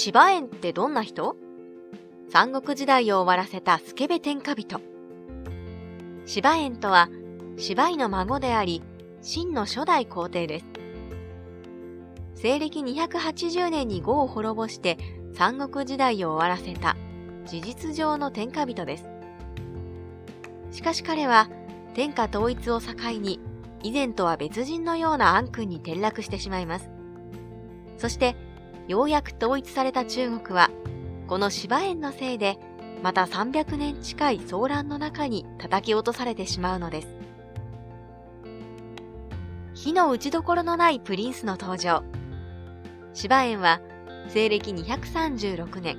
芝園ってどんな人？三国時代を終わらせたスケベ天下人。芝園とは、芝居の孫であり、秦の初代皇帝です。西暦280年に呉を滅ぼして三国時代を終わらせた事実上の天下人です。しかし彼は天下統一を境に以前とは別人のような暗君に転落してしまいます。そしてようやく統一された中国はこの芝園のせいでまた300年近い騒乱の中に叩き落とされてしまうのです。火の打ちどころのないプリンスの登場。芝園は西暦236年、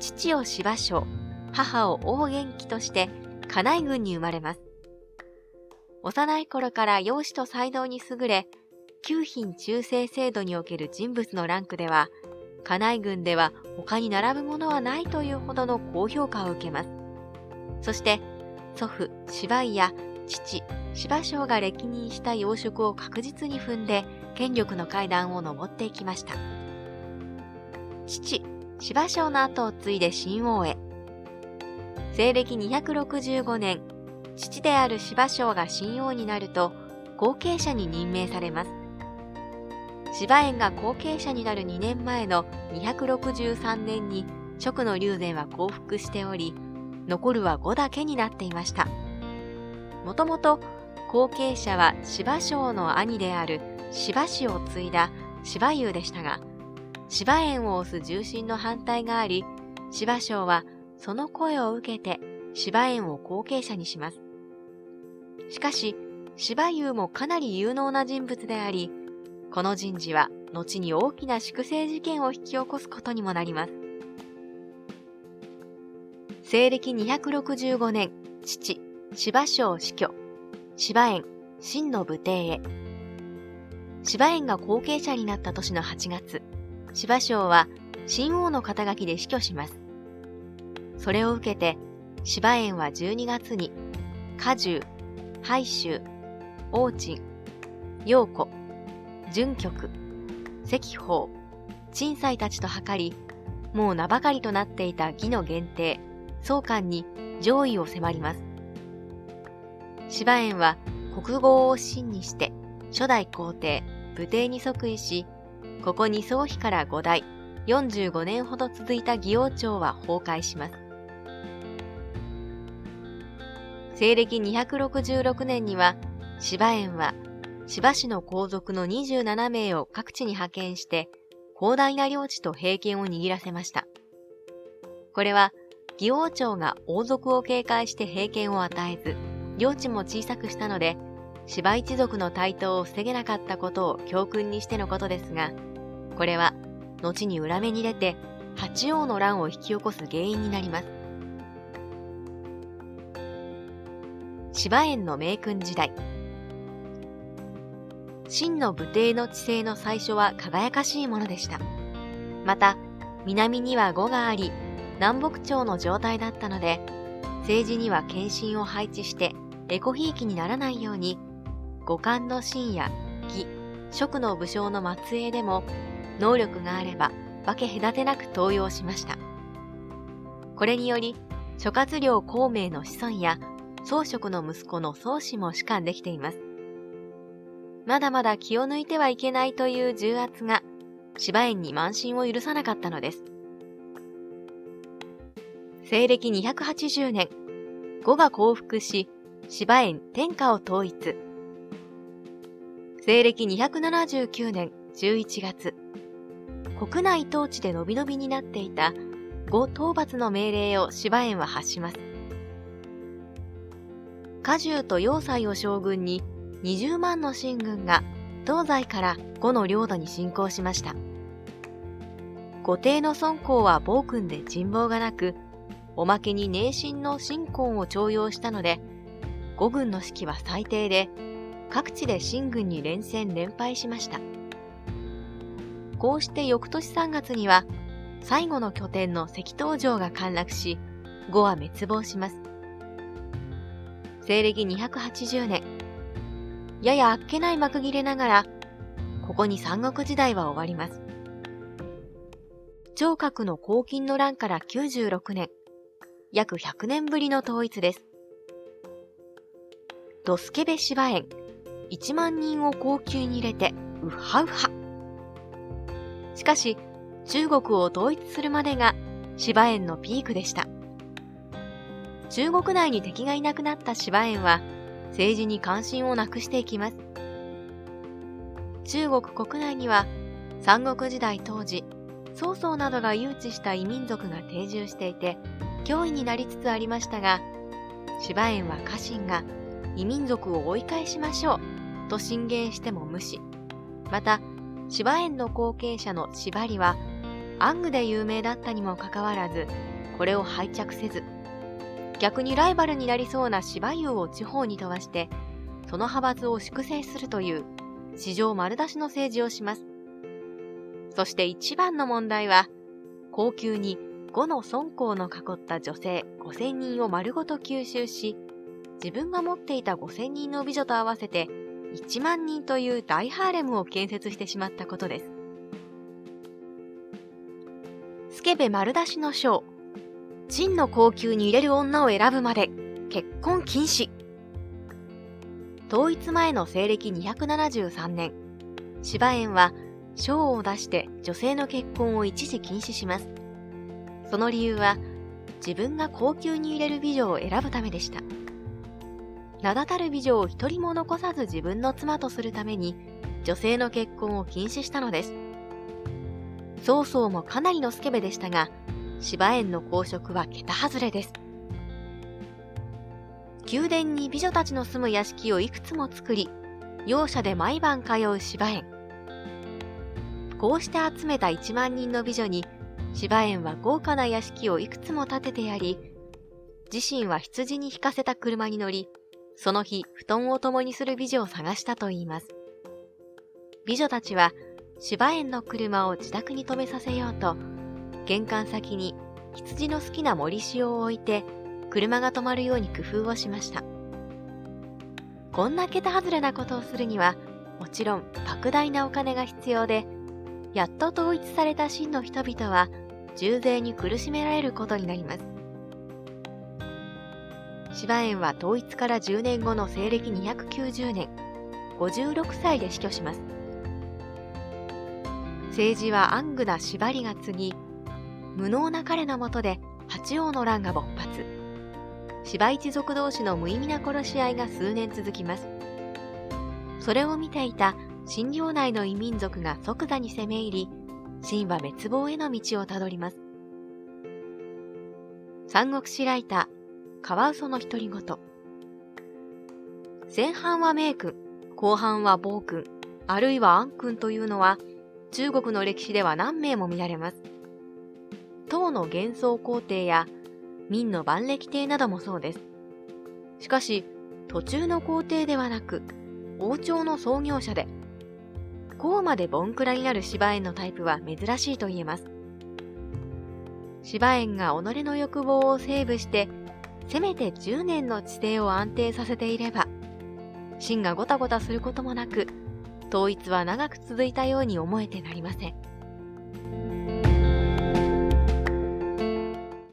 父を芝生、母を王元気として家内軍に生まれます。幼い頃から容姿と才能に優れ、九品中世制度における人物のランクでは、家内軍では他に並ぶものはないというほどの高評価を受けます。そして、祖父、芝居や父、芝生が歴任した養殖を確実に踏んで、権力の階段を上っていきました。父、芝生の後を継いで新王へ。西暦265年、父である芝生が新王になると、後継者に任命されます。芝園が後継者になる2年前の263年に直の龍禅は降伏しており、残るは5だけになっていました。もともと後継者は芝生の兄である芝氏を継いだ芝優でしたが、芝園を推す重心の反対があり、芝生はその声を受けて芝園を後継者にします。しかし、芝優もかなり有能な人物であり、この人事は後に大きな粛清事件を引き起こすことにもなります。西暦265年、父、芝生死去、芝園、真の武帝へ。芝園が後継者になった年の8月、芝生は新王の肩書きで死去します。それを受けて、芝園は12月に、果樹、海州、王鎮、陽子、準局、石法、鎮西たちと図り、もう名ばかりとなっていた義の限定、総監に上位を迫ります。芝園は国語を真にして、初代皇帝、武帝に即位し、ここに宗妃から5代、45年ほど続いた義王朝は崩壊します。西暦266年には、芝園は芝市の皇族の27名を各地に派遣して、広大な領地と平権を握らせました。これは、義王朝が王族を警戒して平権を与えず、領地も小さくしたので、芝一族の台頭を防げなかったことを教訓にしてのことですが、これは、後に裏目に出て、八王の乱を引き起こす原因になります。芝園の名君時代。真の武帝の治世の最初は輝かしいものでした。また、南には呉があり、南北朝の状態だったので、政治には献身を配置して、エコひいきにならないように、五冠の秦や義、職の武将の末裔でも、能力があれば分け隔てなく登用しました。これにより、諸葛亮孔明の子孫や、宗職の息子の宗氏も士官できています。まだまだ気を抜いてはいけないという重圧が芝園に慢心を許さなかったのです。西暦280年、呉が降伏し、芝園天下を統一。西暦279年11月、国内統治でのびのびになっていた呉討伐の命令を芝園は発します。果樹と要塞を将軍に20万の秦軍が東西から呉の領土に侵攻しました。後帝の孫公は暴君で人望がなく、おまけに内心の新婚を徴用したので、呉軍の士気は最低で、各地で秦軍に連戦連敗しました。こうして翌年3月には、最後の拠点の石東城が陥落し、呉は滅亡します。西暦280年、ややあっけない幕切れながら、ここに三国時代は終わります。聴覚の黄金の乱から96年、約100年ぶりの統一です。ドスケベ芝園、1万人を高級に入れて、ウハウハ。しかし、中国を統一するまでが芝園のピークでした。中国内に敵がいなくなった芝園は、政治に関心をなくしていきます。中国国内には、三国時代当時、曹操などが誘致した異民族が定住していて、脅威になりつつありましたが、芝園は家臣が異民族を追い返しましょうと進言しても無視。また、芝園の後継者の縛りは、暗具で有名だったにもかかわらず、これを拝着せず、逆にライバルになりそうな芝生を地方に飛ばして、その派閥を粛清するという、史上丸出しの政治をします。そして一番の問題は、高級に5の孫公の囲った女性5000人を丸ごと吸収し、自分が持っていた5000人の美女と合わせて1万人という大ハーレムを建設してしまったことです。スケベ丸出しの章、真の高級に入れる女を選ぶまで結婚禁止。統一前の西暦273年、芝園は賞を出して女性の結婚を一時禁止します。その理由は、自分が高級に入れる美女を選ぶためでした。名だたる美女を一人も残さず自分の妻とするために、女性の結婚を禁止したのです。曹操もかなりのスケベでしたが、芝園の公職は桁外れです。宮殿に美女たちの住む屋敷をいくつも作り、容赦で毎晩通う芝園。こうして集めた1万人の美女に、芝園は豪華な屋敷をいくつも建ててやり、自身は羊に引かせた車に乗り、その日、布団を共にする美女を探したといいます。美女たちは、芝園の車を自宅に止めさせようと、玄関先に羊の好きな森塩を置いて、車が止まるように工夫をしました。こんな桁外れなことをするには、もちろん莫大なお金が必要で、やっと統一された真の人々は、重税に苦しめられることになります。芝園は統一から10年後の西暦290年、56歳で死去します。政治は暗愚な縛りが継ぎ、無能な彼のもとで八王の乱が勃発。芝一族同士の無意味な殺し合いが数年続きます。それを見ていた新領内の異民族が即座に攻め入り、秦は滅亡への道をたどります。三国志ライター、カワウソの独り言。前半は名君、後半は暴君、あるいは暗君というのは、中国の歴史では何名も見られます。唐の幻想皇帝や明の万暦帝などもそうです。しかし、途中の皇帝ではなく、王朝の創業者で、こうまでボンクラになる芝園のタイプは珍しいと言えます。芝園が己の欲望をセーブしてせめて10年の地勢を安定させていれば、芯がごたごたすることもなく、統一は長く続いたように思えてなりません。